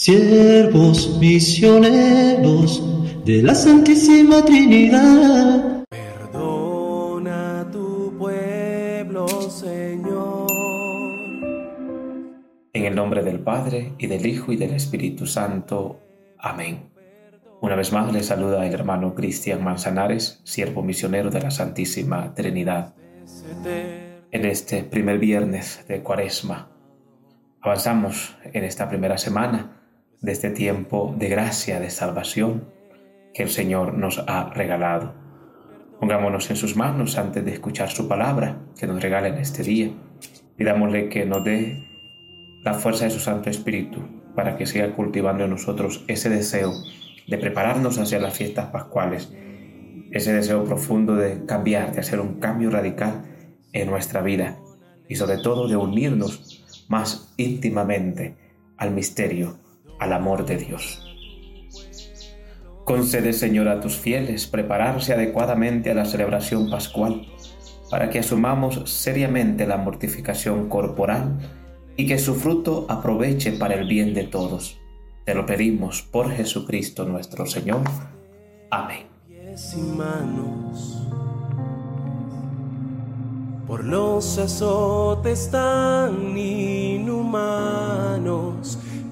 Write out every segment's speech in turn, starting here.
siervos misioneros de la Santísima Trinidad. Perdona tu pueblo, Señor. En el nombre del Padre, y del Hijo, y del Espíritu Santo. Amén. Una vez más le saluda el hermano Cristian Manzanares, siervo misionero de la Santísima Trinidad. En este primer viernes de Cuaresma, avanzamos en esta primera semana de este tiempo de gracia, de salvación que el Señor nos ha regalado. Pongámonos en sus manos antes de escuchar su palabra que nos regala en este día. Pidámosle que nos dé la fuerza de su Santo Espíritu para que siga cultivando en nosotros ese deseo de prepararnos hacia las fiestas pascuales, ese deseo profundo de cambiar, de hacer un cambio radical en nuestra vida y sobre todo de unirnos más íntimamente al misterio al amor de Dios. Concede, Señor, a tus fieles prepararse adecuadamente a la celebración pascual, para que asumamos seriamente la mortificación corporal y que su fruto aproveche para el bien de todos. Te lo pedimos por Jesucristo nuestro Señor. Amén. Por los azotes tan inhumanos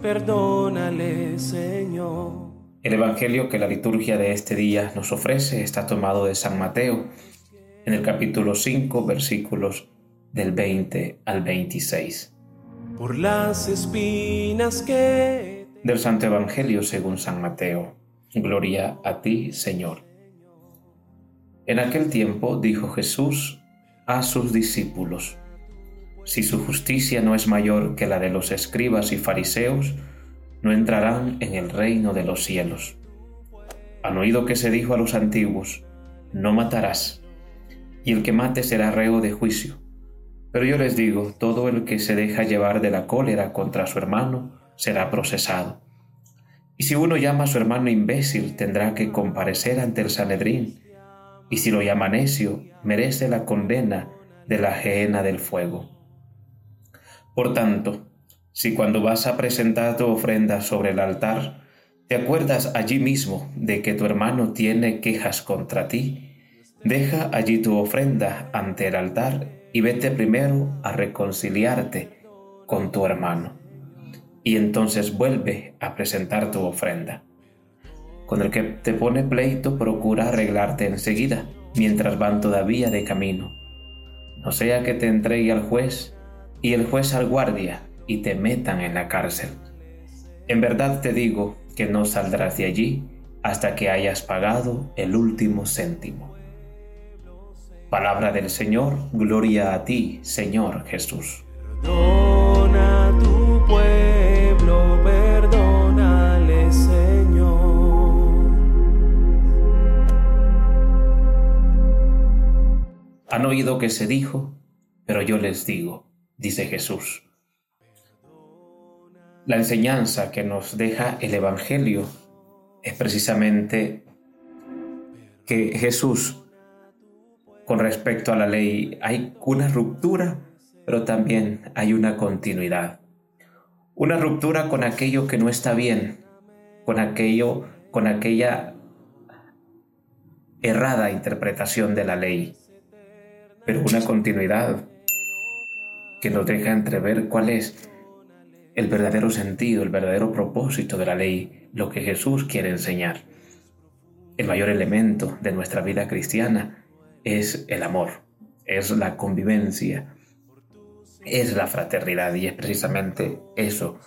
perdónale, Señor. El Evangelio que la liturgia de este día nos ofrece está tomado de San Mateo, en el capítulo 5, versículos del 20 al 26. Por las espinas que... Del Santo Evangelio según San Mateo. Gloria a ti, Señor. En aquel tiempo dijo Jesús a sus discípulos, si su justicia no es mayor que la de los escribas y fariseos, no entrarán en el reino de los cielos. Han oído que se dijo a los antiguos, no matarás, y el que mate será reo de juicio. Pero yo les digo, todo el que se deja llevar de la cólera contra su hermano será procesado. Y si uno llama a su hermano imbécil, tendrá que comparecer ante el Sanedrín, y si lo llama necio, merece la condena de la gehenna del fuego. Por tanto, si cuando vas a presentar tu ofrenda sobre el altar, te acuerdas allí mismo de que tu hermano tiene quejas contra ti, deja allí tu ofrenda ante el altar y vete primero a reconciliarte con tu hermano. Y entonces vuelve a presentar tu ofrenda. Con el que te pone pleito procura arreglarte enseguida, mientras van todavía de camino. No sea que te entregue al juez y el juez al guardia y te metan en la cárcel. En verdad te digo que no saldrás de allí hasta que hayas pagado el último céntimo. Palabra del Señor, gloria a ti, Señor Jesús. Oído que se dijo, pero yo les digo, dice Jesús. La enseñanza que nos deja el Evangelio es precisamente que Jesús, con respecto a la ley, hay una ruptura, pero también hay una continuidad. Una ruptura con aquello que no está bien, con aquello, con aquella errada interpretación de la ley, pero una continuidad que nos deja entrever cuál es el verdadero sentido, el verdadero propósito de la ley, lo que Jesús quiere enseñar. El mayor elemento de nuestra vida cristiana es el amor, es la convivencia, es la fraternidad y es precisamente eso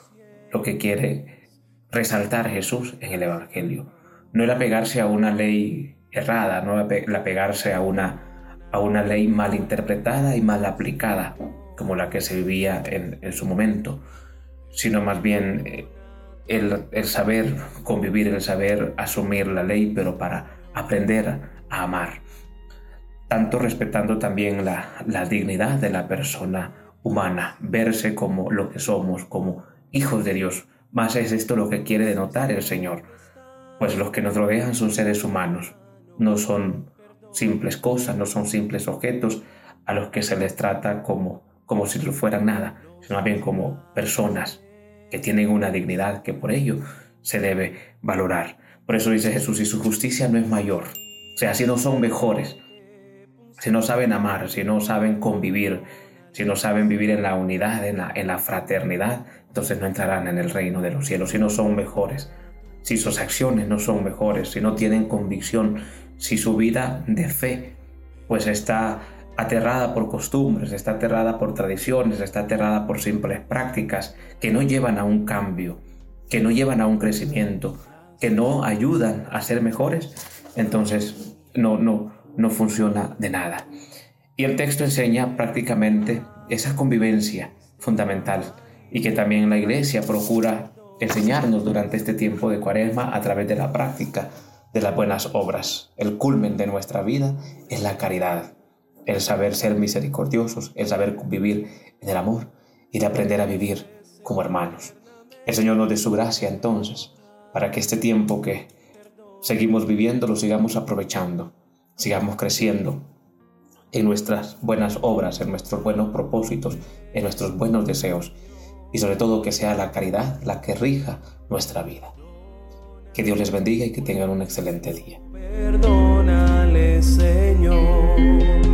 lo que quiere resaltar Jesús en el Evangelio. No el apegarse a una ley errada, no el apegarse a una, a una ley mal interpretada y mal aplicada, como la que se vivía en, su momento, sino más bien eh, el, saber convivir, el saber asumir la ley, pero para aprender a amar, tanto respetando también la, dignidad de la persona humana, verse como lo que somos, como hijos de Dios. Más es esto lo que quiere denotar el Señor, pues los que nos rodean son seres humanos, no son simples cosas, no son simples objetos a los que se les trata como como si no fueran nada, sino más bien como personas que tienen una dignidad que por ello se debe valorar. Por eso dice Jesús, si su justicia no es mayor, o sea, si no son mejores, si no saben amar, si no saben convivir, si no saben vivir en la unidad, en la, en la fraternidad, entonces no entrarán en el reino de los cielos, si no son mejores, si sus acciones no son mejores, si no tienen convicción, si su vida de fe pues está aterrada por costumbres, está aterrada por tradiciones, está aterrada por simples prácticas que no llevan a un cambio, que no llevan a un crecimiento, que no ayudan a ser mejores, entonces no, no, no funciona de nada. Y el texto enseña prácticamente esa convivencia fundamental y que también la iglesia procura enseñarnos durante este tiempo de cuaresma a través de la práctica de las buenas obras. El culmen de nuestra vida es la caridad, el saber ser misericordiosos, el saber vivir en el amor y de aprender a vivir como hermanos. El Señor nos dé su gracia entonces para que este tiempo que seguimos viviendo lo sigamos aprovechando, sigamos creciendo en nuestras buenas obras, en nuestros buenos propósitos, en nuestros buenos deseos y sobre todo que sea la caridad la que rija nuestra vida. Que Dios les bendiga y que tengan un excelente día. Perdónale, Señor.